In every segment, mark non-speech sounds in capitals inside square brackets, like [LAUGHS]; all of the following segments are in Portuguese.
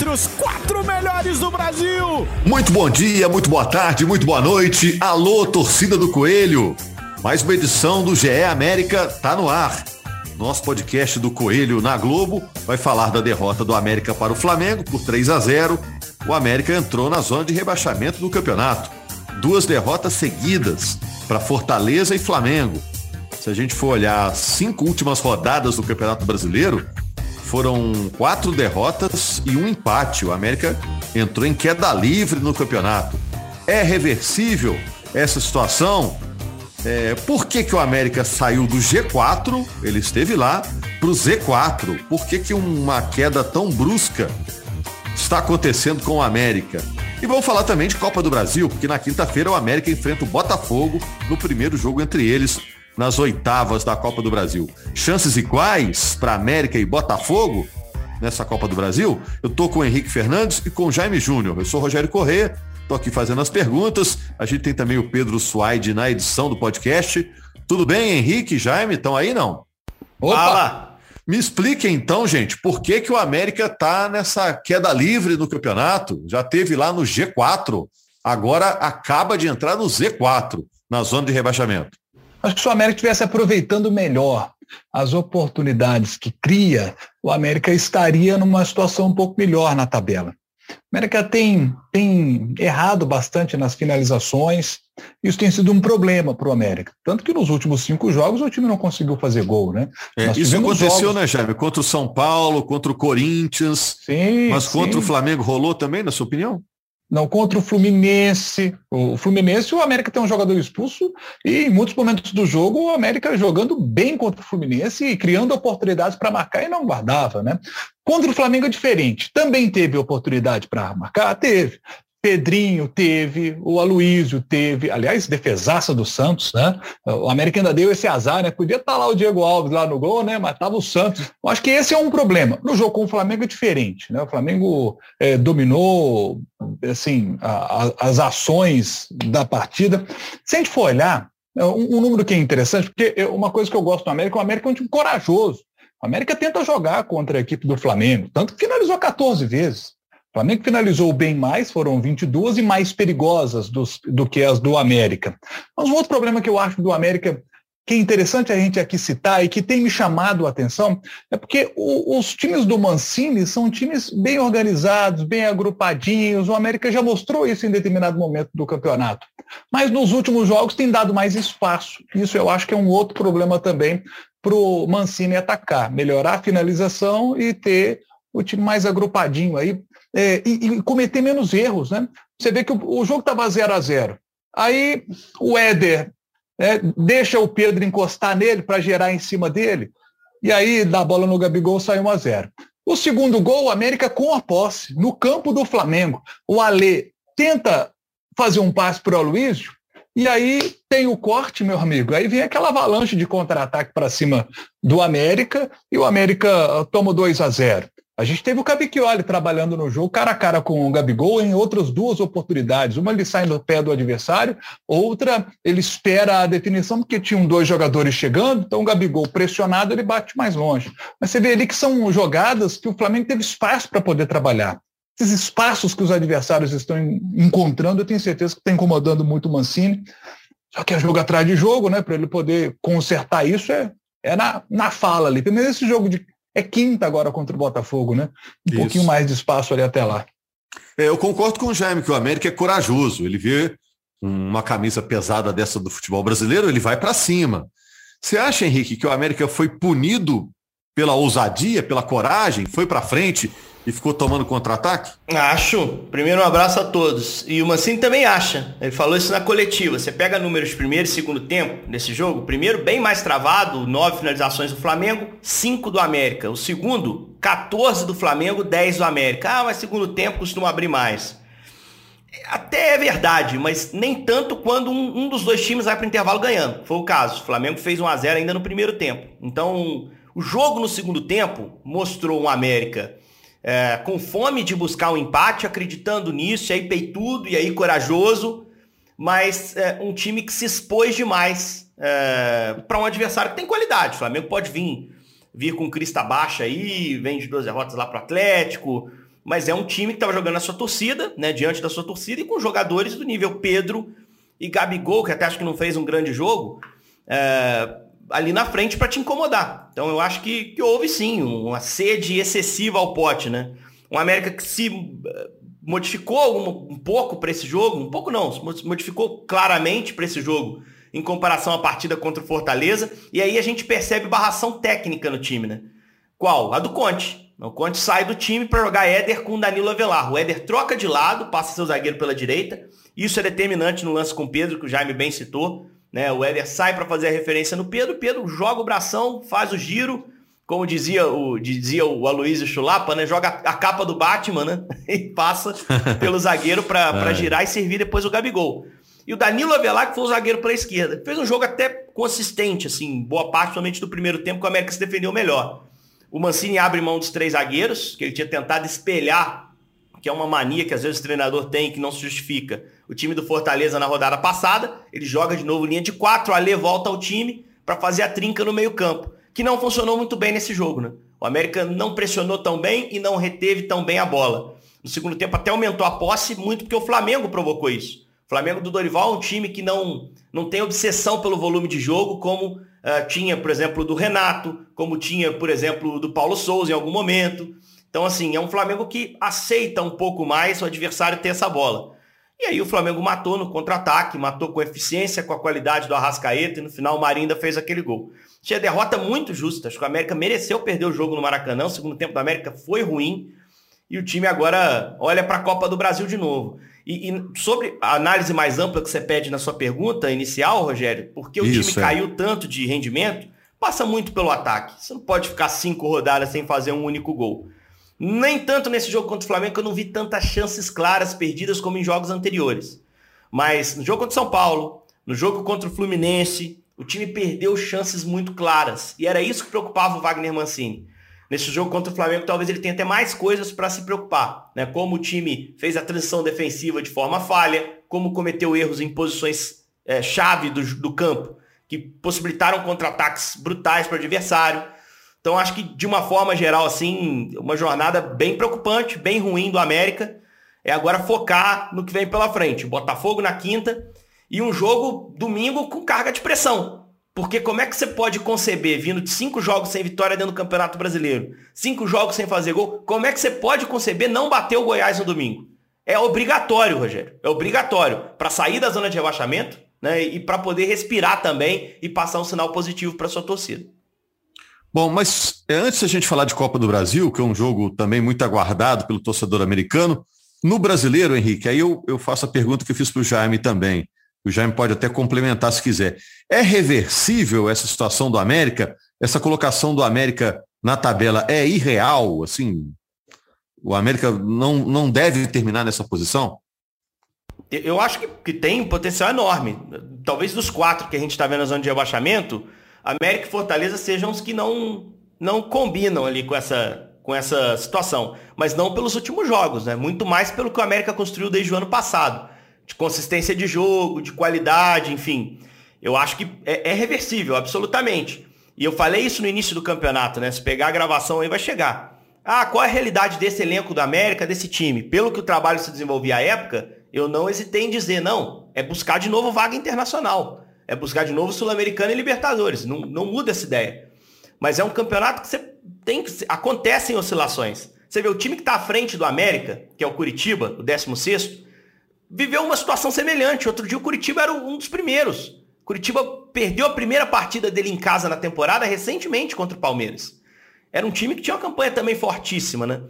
Entre os quatro melhores do Brasil. Muito bom dia, muito boa tarde, muito boa noite. Alô, torcida do Coelho. Mais uma edição do GE América tá no ar. Nosso podcast do Coelho na Globo vai falar da derrota do América para o Flamengo por 3 a 0. O América entrou na zona de rebaixamento do campeonato. Duas derrotas seguidas para Fortaleza e Flamengo. Se a gente for olhar as cinco últimas rodadas do Campeonato Brasileiro, foram quatro derrotas e um empate. O América entrou em queda livre no campeonato. É reversível essa situação? É, por que, que o América saiu do G4, ele esteve lá, para o Z4? Por que, que uma queda tão brusca está acontecendo com o América? E vamos falar também de Copa do Brasil, porque na quinta-feira o América enfrenta o Botafogo no primeiro jogo entre eles nas oitavas da Copa do Brasil. Chances iguais para América e Botafogo nessa Copa do Brasil? Eu tô com o Henrique Fernandes e com o Jaime Júnior. Eu sou Rogério Corrêa, tô aqui fazendo as perguntas. A gente tem também o Pedro Suaide na edição do podcast. Tudo bem, Henrique, Jaime? Estão aí não? Opa! Fala. Me explique então, gente, por que, que o América tá nessa queda livre no campeonato? Já teve lá no G4, agora acaba de entrar no Z4, na zona de rebaixamento. Acho que se o América estivesse aproveitando melhor as oportunidades que cria, o América estaria numa situação um pouco melhor na tabela. O América tem, tem errado bastante nas finalizações. Isso tem sido um problema para o América. Tanto que nos últimos cinco jogos o time não conseguiu fazer gol, né? É, isso aconteceu, jogos... né, Jaime? Contra o São Paulo, contra o Corinthians. Sim, mas contra sim. o Flamengo rolou também, na sua opinião? Não, contra o Fluminense. O Fluminense, o América tem um jogador expulso e em muitos momentos do jogo o América jogando bem contra o Fluminense e criando oportunidades para marcar e não guardava, né? Contra o Flamengo é diferente. Também teve oportunidade para marcar? Teve. Pedrinho teve, o Aloísio teve, aliás, defesaça do Santos, né? O América ainda deu esse azar, né? Podia estar tá lá o Diego Alves lá no gol, né? Mas estava o Santos. Eu acho que esse é um problema. No jogo com o Flamengo é diferente, né? O Flamengo é, dominou, assim, a, a, as ações da partida. Se a gente for olhar, é, um, um, número que é interessante, porque uma coisa que eu gosto do América, o América é um time corajoso. O América tenta jogar contra a equipe do Flamengo, tanto que finalizou 14 vezes. O Flamengo finalizou bem mais, foram 22 e mais perigosas dos, do que as do América. Mas um outro problema que eu acho do América que é interessante a gente aqui citar e que tem me chamado a atenção é porque o, os times do Mancini são times bem organizados, bem agrupadinhos. O América já mostrou isso em determinado momento do campeonato. Mas nos últimos jogos tem dado mais espaço. Isso eu acho que é um outro problema também para o Mancini atacar, melhorar a finalização e ter o time mais agrupadinho aí é, e, e, cometer menos erros, né? Você vê que o, o jogo estava 0 a 0 Aí o Éder né, deixa o Pedro encostar nele para gerar em cima dele, e aí dá a bola no Gabigol, sai 1 a 0 O segundo gol, o América com a posse, no campo do Flamengo. O Alê tenta fazer um passe para o Aloysio, e aí tem o corte, meu amigo. Aí vem aquela avalanche de contra-ataque para cima do América e o América toma 2 a 0. A gente teve o Cavicchioli trabalhando no jogo cara a cara com o Gabigol em outras duas oportunidades. Uma ele sai no pé do adversário, outra ele espera a definição porque tinham dois jogadores chegando, então o Gabigol pressionado ele bate mais longe. Mas você vê ali que são jogadas que o Flamengo teve espaço para poder trabalhar. Esses espaços que os adversários estão encontrando, eu tenho certeza que está incomodando muito o Mancini. Só que é jogo atrás de jogo, né? Para ele poder consertar isso é, é na, na fala ali. Menos esse jogo de é quinta agora contra o Botafogo, né? Um Isso. pouquinho mais de espaço ali até lá. É, eu concordo com o Jaime que o América é corajoso. Ele vê uma camisa pesada dessa do futebol brasileiro, ele vai para cima. Você acha, Henrique, que o América foi punido pela ousadia, pela coragem, foi para frente e ficou tomando contra-ataque? Acho. Primeiro um abraço a todos. E o Mancini também acha. Ele falou isso na coletiva. Você pega números primeiro e segundo tempo desse jogo. Primeiro, bem mais travado, nove finalizações do Flamengo, cinco do América. O segundo, 14 do Flamengo, 10 do América. Ah, mas segundo tempo costuma abrir mais. Até é verdade, mas nem tanto quando um, um dos dois times vai para o intervalo ganhando. Foi o caso. O Flamengo fez 1 a 0 ainda no primeiro tempo. Então, o jogo no segundo tempo mostrou um América é, com fome de buscar um empate, acreditando nisso, e aí peitudo, e aí corajoso, mas é, um time que se expôs demais é, para um adversário que tem qualidade. O Flamengo pode vir, vir com crista baixa aí, vem de duas derrotas lá para o Atlético, mas é um time que estava jogando a sua torcida, né, diante da sua torcida, e com jogadores do nível Pedro e Gabigol, que até acho que não fez um grande jogo, é, ali na frente para te incomodar. Então eu acho que, que houve sim uma sede excessiva ao pote, né? Um América que se eh, modificou um, um pouco para esse jogo, um pouco não, se modificou claramente para esse jogo em comparação à partida contra o Fortaleza, e aí a gente percebe barração técnica no time, né? Qual? A do Conte. O Conte sai do time para jogar Éder com Danilo Avelar. O Éder troca de lado, passa seu zagueiro pela direita. Isso é determinante no lance com o Pedro, que o Jaime bem citou. Né? O Éder sai para fazer a referência no Pedro, Pedro joga o bração, faz o giro, como dizia o, dizia o Aloysio Chulapa, né? Joga a capa do Batman, né? [LAUGHS] E passa pelo [LAUGHS] zagueiro para girar e servir depois o Gabigol. E o Danilo Avelar, que foi o zagueiro para a esquerda. Fez um jogo até consistente, assim, boa parte somente do primeiro tempo, que o América se defendeu melhor. O Mancini abre mão dos três zagueiros, que ele tinha tentado espelhar que é uma mania que às vezes o treinador tem que não se justifica. O time do Fortaleza na rodada passada, ele joga de novo linha de quatro, Alê volta ao time para fazer a trinca no meio-campo, que não funcionou muito bem nesse jogo, né? O América não pressionou tão bem e não reteve tão bem a bola. No segundo tempo até aumentou a posse muito porque o Flamengo provocou isso. O Flamengo do Dorival é um time que não, não tem obsessão pelo volume de jogo, como uh, tinha, por exemplo, do Renato, como tinha, por exemplo, do Paulo Souza em algum momento. Então, assim, é um Flamengo que aceita um pouco mais o adversário ter essa bola. E aí o Flamengo matou no contra-ataque, matou com eficiência, com a qualidade do Arrascaeta, e no final o Marinda fez aquele gol. Tinha derrota muito justa. Acho que o América mereceu perder o jogo no Maracanã. O segundo tempo da América foi ruim. E o time agora olha para a Copa do Brasil de novo. E, e, sobre a análise mais ampla que você pede na sua pergunta inicial, Rogério, porque o Isso, time é. caiu tanto de rendimento, passa muito pelo ataque. Você não pode ficar cinco rodadas sem fazer um único gol. Nem tanto nesse jogo contra o Flamengo que eu não vi tantas chances claras perdidas como em jogos anteriores. Mas no jogo contra o São Paulo, no jogo contra o Fluminense, o time perdeu chances muito claras. E era isso que preocupava o Wagner Mancini. Nesse jogo contra o Flamengo, talvez ele tenha até mais coisas para se preocupar. Né? Como o time fez a transição defensiva de forma falha, como cometeu erros em posições é, chave do, do campo, que possibilitaram contra-ataques brutais para o adversário. Então acho que de uma forma geral, assim, uma jornada bem preocupante, bem ruim do América. É agora focar no que vem pela frente. Botafogo na quinta e um jogo domingo com carga de pressão. Porque como é que você pode conceber, vindo de cinco jogos sem vitória dentro do Campeonato Brasileiro, cinco jogos sem fazer gol, como é que você pode conceber não bater o Goiás no domingo? É obrigatório, Rogério. É obrigatório para sair da zona de rebaixamento né, e para poder respirar também e passar um sinal positivo para sua torcida. Bom, mas é, antes da gente falar de Copa do Brasil, que é um jogo também muito aguardado pelo torcedor americano, no brasileiro, Henrique, aí eu, eu faço a pergunta que eu fiz para o Jaime também. O Jaime pode até complementar se quiser. É reversível essa situação do América? Essa colocação do América na tabela é irreal? Assim, o América não, não deve terminar nessa posição? Eu acho que, que tem um potencial enorme. Talvez dos quatro que a gente está vendo na zona de rebaixamento, América e Fortaleza sejam os que não, não combinam ali com essa, com essa situação. Mas não pelos últimos jogos, né? Muito mais pelo que o América construiu desde o ano passado. De consistência de jogo, de qualidade, enfim. Eu acho que é, é reversível, absolutamente. E eu falei isso no início do campeonato, né? Se pegar a gravação aí vai chegar. Ah, qual é a realidade desse elenco do América, desse time? Pelo que o trabalho se desenvolvia à época, eu não hesitei em dizer, não, é buscar de novo vaga internacional é buscar de novo Sul-Americana e Libertadores. Não, não muda essa ideia. Mas é um campeonato que você tem que. Acontecem oscilações. Você vê o time que está à frente do América, que é o Curitiba, o 16, viveu uma situação semelhante. Outro dia o Curitiba era um dos primeiros. Curitiba perdeu a primeira partida dele em casa na temporada recentemente contra o Palmeiras. Era um time que tinha uma campanha também fortíssima, né?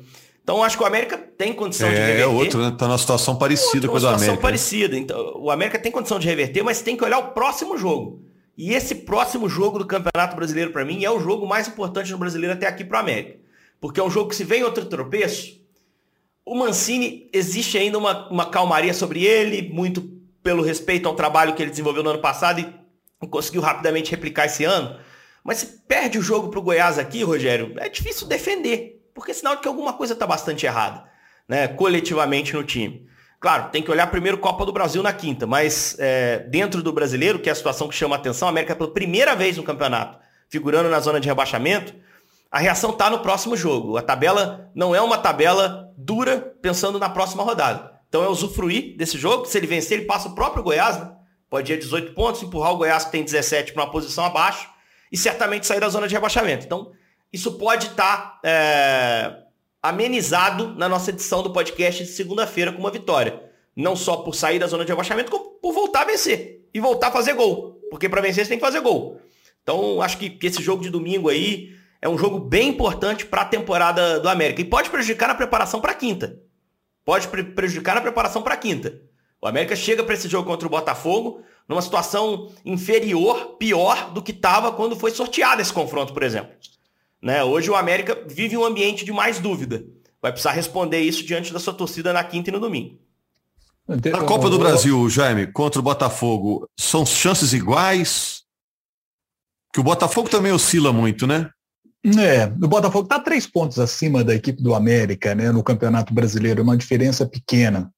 Então acho que o América tem condição é, de reverter. É outro, né? Tá numa situação parecida com a do América. situação parecida. Então, o América tem condição de reverter, mas tem que olhar o próximo jogo. E esse próximo jogo do Campeonato Brasileiro, para mim, é o jogo mais importante no brasileiro até aqui para o América. porque é um jogo que se vem outro tropeço, o Mancini existe ainda uma, uma calmaria sobre ele, muito pelo respeito ao trabalho que ele desenvolveu no ano passado e conseguiu rapidamente replicar esse ano. Mas se perde o jogo para o Goiás aqui, Rogério, é difícil defender, porque é sinal de que alguma coisa está bastante errada, né, coletivamente no time. Claro, tem que olhar primeiro Copa do Brasil na quinta, mas é, dentro do brasileiro, que é a situação que chama a atenção, a América pela primeira vez no campeonato, figurando na zona de rebaixamento, a reação está no próximo jogo. A tabela não é uma tabela dura pensando na próxima rodada. Então é usufruir desse jogo. Se ele vencer, ele passa o próprio Goiás, né? pode ir a 18 pontos, empurrar o Goiás que tem 17 para uma posição abaixo e certamente sair da zona de rebaixamento. Então, isso pode estar tá, é, amenizado na nossa edição do podcast de segunda-feira com uma vitória. Não só por sair da zona de rebaixamento, como por voltar a vencer. E voltar a fazer gol. Porque para vencer você tem que fazer gol. Então, acho que, que esse jogo de domingo aí é um jogo bem importante para a temporada do América. E pode prejudicar na preparação para quinta. Pode pre prejudicar na preparação para quinta. O América chega para esse jogo contra o Botafogo numa situação inferior, pior do que estava quando foi sorteado esse confronto, por exemplo. Né? Hoje o América vive um ambiente de mais dúvida. Vai precisar responder isso diante da sua torcida na quinta e no domingo. Na Copa do Brasil, Jaime, contra o Botafogo, são chances iguais? Que o Botafogo também oscila muito, né? É, o Botafogo está três pontos acima da equipe do América, né, no Campeonato Brasileiro, uma diferença pequena.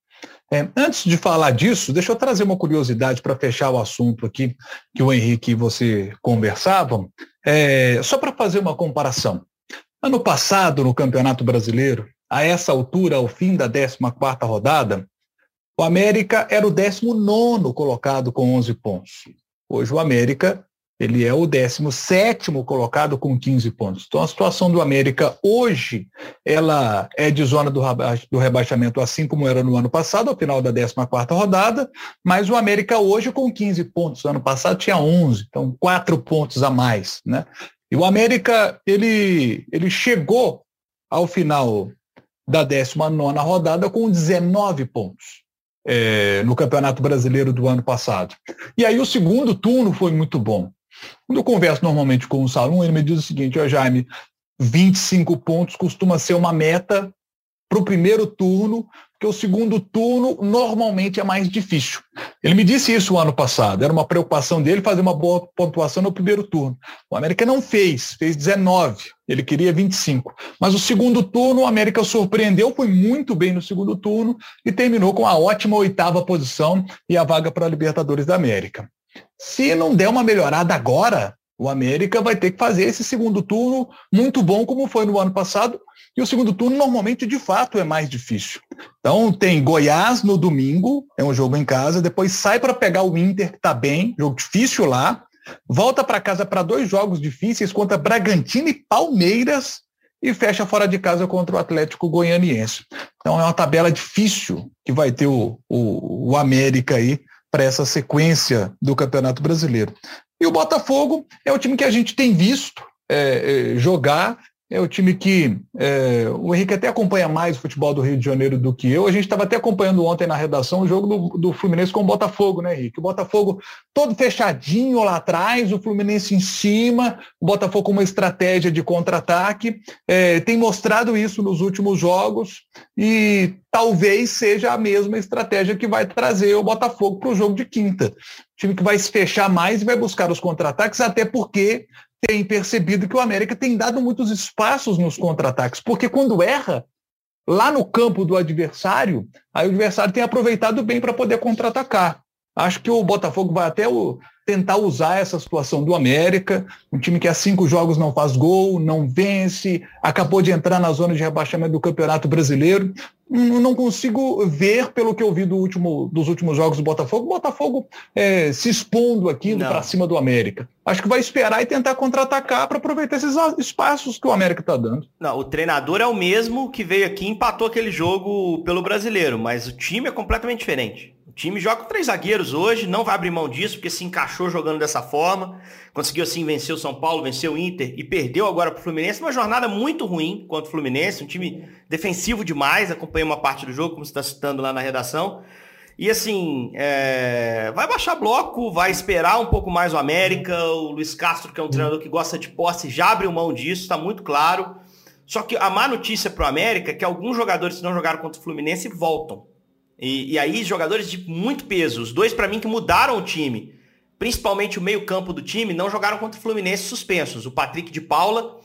É, antes de falar disso, deixa eu trazer uma curiosidade para fechar o assunto aqui que o Henrique e você conversavam, é, só para fazer uma comparação. Ano passado, no Campeonato Brasileiro, a essa altura, ao fim da 14ª rodada, o América era o 19 colocado com 11 pontos. Hoje o América ele é o 17 colocado com 15 pontos. Então a situação do América hoje, ela é de zona do, do rebaixamento, assim como era no ano passado, ao final da 14ª rodada, mas o América hoje com 15 pontos. No ano passado tinha 11, então 4 pontos a mais. Né? E o América, ele, ele chegou ao final da 19ª rodada com 19 pontos. É, no Campeonato Brasileiro do ano passado. E aí o segundo turno foi muito bom. Quando eu converso normalmente com o Salum, ele me diz o seguinte, ó Jaime, 25 pontos costuma ser uma meta para o primeiro turno, porque o segundo turno normalmente é mais difícil. Ele me disse isso o ano passado, era uma preocupação dele fazer uma boa pontuação no primeiro turno. O América não fez, fez 19, ele queria 25. Mas o segundo turno, o América surpreendeu, foi muito bem no segundo turno e terminou com a ótima oitava posição e a vaga para a Libertadores da América. Se não der uma melhorada agora, o América vai ter que fazer esse segundo turno muito bom, como foi no ano passado. E o segundo turno normalmente, de fato, é mais difícil. Então tem Goiás no domingo, é um jogo em casa, depois sai para pegar o Inter, que está bem, jogo difícil lá. Volta para casa para dois jogos difíceis contra Bragantino e Palmeiras e fecha fora de casa contra o Atlético Goianiense. Então é uma tabela difícil que vai ter o, o, o América aí para essa sequência do Campeonato Brasileiro. E o Botafogo é o time que a gente tem visto é, é, jogar é o time que é, o Henrique até acompanha mais o futebol do Rio de Janeiro do que eu. A gente estava até acompanhando ontem na redação o jogo do, do, Fluminense com o Botafogo, né, Henrique? O Botafogo todo fechadinho lá atrás, o Fluminense em cima, o Botafogo com uma estratégia de contra-ataque. É, tem mostrado isso nos últimos jogos e talvez seja a mesma estratégia que vai trazer o Botafogo para o jogo de quinta. time que vai se fechar mais e vai buscar os contra-ataques, até porque tem percebido que o América tem dado muitos espaços nos contra-ataques, porque quando erra, lá no campo do adversário, aí o adversário tem aproveitado bem para poder contra-atacar. Acho que o Botafogo vai até o, tentar usar essa situação do América, um time que há cinco jogos não faz gol, não vence, acabou de entrar na zona de rebaixamento do Campeonato Brasileiro. Não consigo ver, pelo que eu vi do último, dos últimos jogos do Botafogo, o Botafogo é, se expondo aqui para cima do América. Acho que vai esperar e tentar contra-atacar para aproveitar esses espaços que o América está dando. Não, o treinador é o mesmo que veio aqui e empatou aquele jogo pelo brasileiro, mas o time é completamente diferente. O time joga com três zagueiros hoje, não vai abrir mão disso, porque se encaixou jogando dessa forma. Conseguiu assim vencer o São Paulo, vencer o Inter e perdeu agora para o Fluminense. Uma jornada muito ruim contra o Fluminense, um time defensivo demais. Acompanhei uma parte do jogo, como você está citando lá na redação. E assim, é... vai baixar bloco, vai esperar um pouco mais o América. O Luiz Castro, que é um treinador que gosta de posse, já abriu mão disso, está muito claro. Só que a má notícia para o América é que alguns jogadores que não jogaram contra o Fluminense voltam. E, e aí, jogadores de muito peso. Os dois, para mim, que mudaram o time, principalmente o meio-campo do time, não jogaram contra o Fluminense suspensos. O Patrick de Paula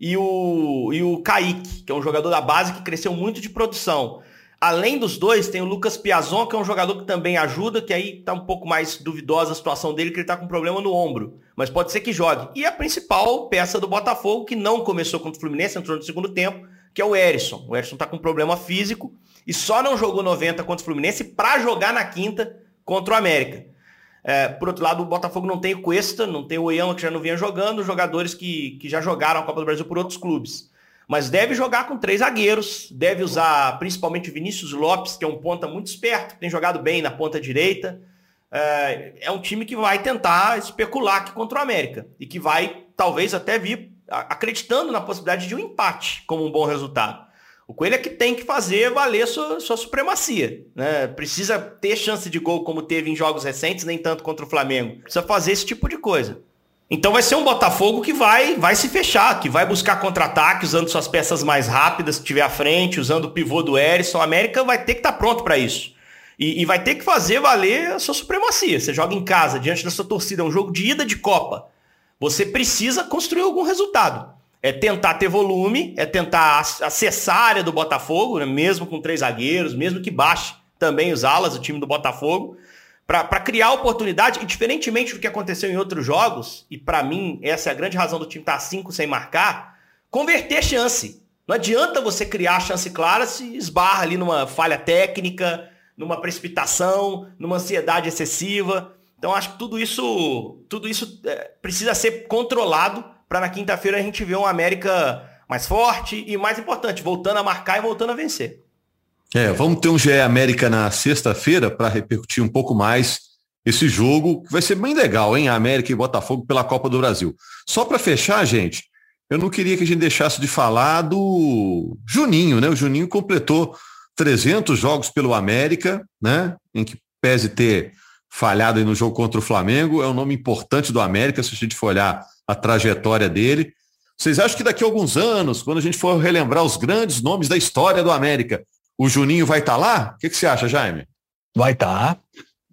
e o, e o Kaique, que é um jogador da base que cresceu muito de produção. Além dos dois, tem o Lucas Piazon, que é um jogador que também ajuda, que aí tá um pouco mais duvidosa a situação dele, que ele tá com problema no ombro. Mas pode ser que jogue. E a principal peça do Botafogo, que não começou contra o Fluminense, entrou no segundo tempo, que é o Erisson. O Erisson tá com problema físico e só não jogou 90 contra o Fluminense para jogar na quinta contra o América. É, por outro lado, o Botafogo não tem o Cuesta, não tem o Oyama, que já não vinha jogando, jogadores que, que já jogaram a Copa do Brasil por outros clubes. Mas deve jogar com três zagueiros, deve usar principalmente Vinícius Lopes, que é um ponta muito esperto, que tem jogado bem na ponta direita. É, é um time que vai tentar especular aqui contra o América e que vai talvez até vir acreditando na possibilidade de um empate como um bom resultado. O Coelho é que tem que fazer valer sua, sua supremacia. Né? Precisa ter chance de gol como teve em jogos recentes, nem tanto contra o Flamengo. Precisa fazer esse tipo de coisa. Então vai ser um Botafogo que vai, vai se fechar, que vai buscar contra-ataque usando suas peças mais rápidas que tiver à frente, usando o pivô do Erisson. A América vai ter que estar tá pronto para isso. E, e, vai ter que fazer valer a sua supremacia. Você joga em casa, diante da sua torcida, é um jogo de ida de Copa. Você precisa construir algum resultado. É tentar ter volume, é tentar acessar a área do Botafogo, né? mesmo com três zagueiros, mesmo que baixe também os alas, o time do Botafogo para criar oportunidade, e diferentemente do que aconteceu em outros jogos, e para mim essa é a grande razão do time estar tá 5 sem marcar, converter chance. Não adianta você criar chance clara se esbarra ali numa falha técnica, numa precipitação, numa ansiedade excessiva. Então acho que tudo isso, tudo isso é, precisa ser controlado para na quinta-feira a gente ver um América mais forte e mais importante, voltando a marcar e voltando a vencer. É, vamos ter um GE América na sexta-feira para repercutir um pouco mais esse jogo, que vai ser bem legal, hein? América e Botafogo pela Copa do Brasil. Só para fechar, gente, eu não queria que a gente deixasse de falar do Juninho, né? O Juninho completou 300 jogos pelo América, né? Em que pese ter falhado no jogo contra o Flamengo, é um nome importante do América, se a gente for olhar a trajetória dele. Vocês acham que daqui a alguns anos, quando a gente for relembrar os grandes nomes da história do América, o Juninho vai estar tá lá? O que, que, você acha, Jaime? Vai estar. Tá.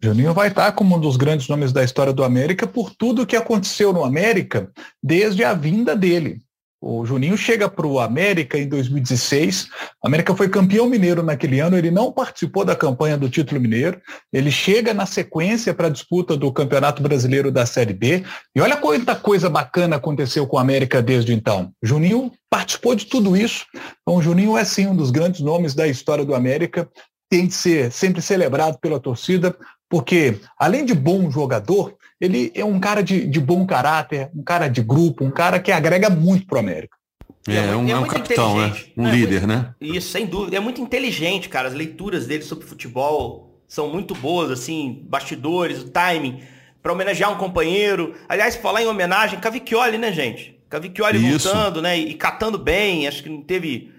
Juninho vai estar tá como um dos grandes nomes da história do América por tudo que aconteceu no América desde a vinda dele. O Juninho chega para o América em 2016. O América foi campeão mineiro naquele ano. Ele não participou da campanha do título mineiro. Ele chega na sequência para a disputa do Campeonato Brasileiro da Série B. E olha quanta coisa bacana aconteceu com o América desde então. Juninho participou de tudo isso. Então, o Juninho é sim um dos grandes nomes da história do América. Tem que ser sempre celebrado pela torcida, porque além de bom jogador, ele é um cara de, de bom caráter, um cara de grupo, um cara que agrega muito pro América. É, é, um, é, é um capitão, né? Um é, líder, muito, né? Isso, sem dúvida. É muito inteligente, cara. As leituras dele sobre futebol são muito boas, assim, bastidores, o timing, para homenagear um companheiro. Aliás, falar em homenagem, Cavicchioli, né, gente? Cavicchioli voltando, né? E, e, catando bem, acho que não teve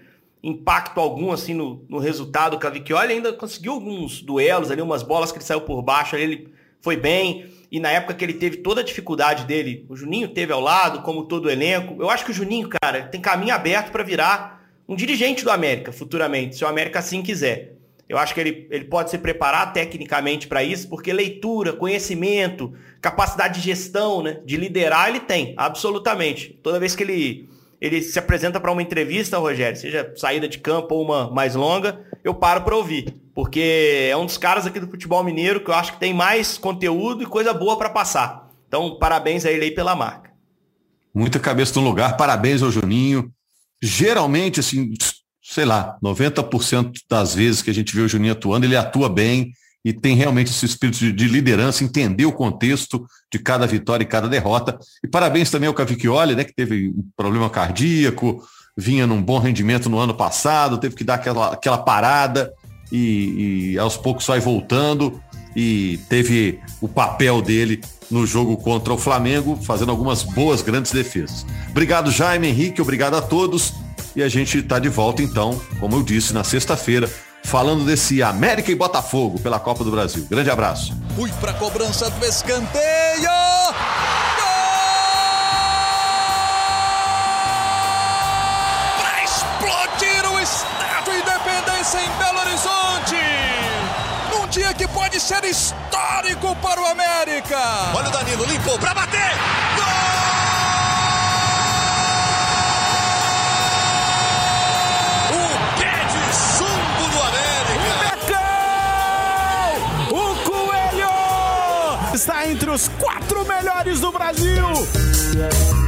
impacto algum, assim, no, no resultado. O Cavicchioli ainda conseguiu alguns duelos ali, umas bolas que ele saiu por baixo, ele foi bem e na época que ele teve toda a dificuldade dele, o Juninho teve ao lado, como todo o elenco. Eu acho que o Juninho, cara, tem caminho aberto para virar um dirigente do América futuramente, se o América assim quiser. Eu acho que ele, ele pode se preparar tecnicamente para isso, porque leitura, conhecimento, capacidade de gestão, né, de liderar, ele tem, absolutamente. Toda vez que ele, ele se apresenta para uma entrevista, Rogério, seja saída de campo ou uma mais longa, eu paro para ouvir porque é um dos caras aqui do futebol mineiro que eu acho que tem mais conteúdo e coisa boa para passar. Então, parabéns a ele aí pela marca. Muita cabeça no lugar, parabéns ao Juninho. Geralmente, assim, sei lá, 90% das vezes que a gente vê o Juninho atuando, ele atua bem e tem realmente esse espírito de, liderança, entender o contexto de cada vitória e cada derrota. E parabéns também ao Cavicchioli, né, que teve um problema cardíaco, vinha num bom rendimento no ano passado, teve que dar aquela, aquela parada e, e aos poucos vai voltando e teve o papel dele no jogo contra o Flamengo, fazendo algumas boas, grandes defesas. Obrigado, Jaime Henrique, obrigado a todos. E a gente está de volta, então, como eu disse, na sexta-feira, falando desse América e Botafogo pela Copa do Brasil. Grande abraço. Fui para cobrança do escanteio. Gol! Explodir o Estádio Independência em Belo Horizonte. Num dia que pode ser histórico para o América. Olha o Danilo, limpou para bater. Está entre os quatro melhores do Brasil.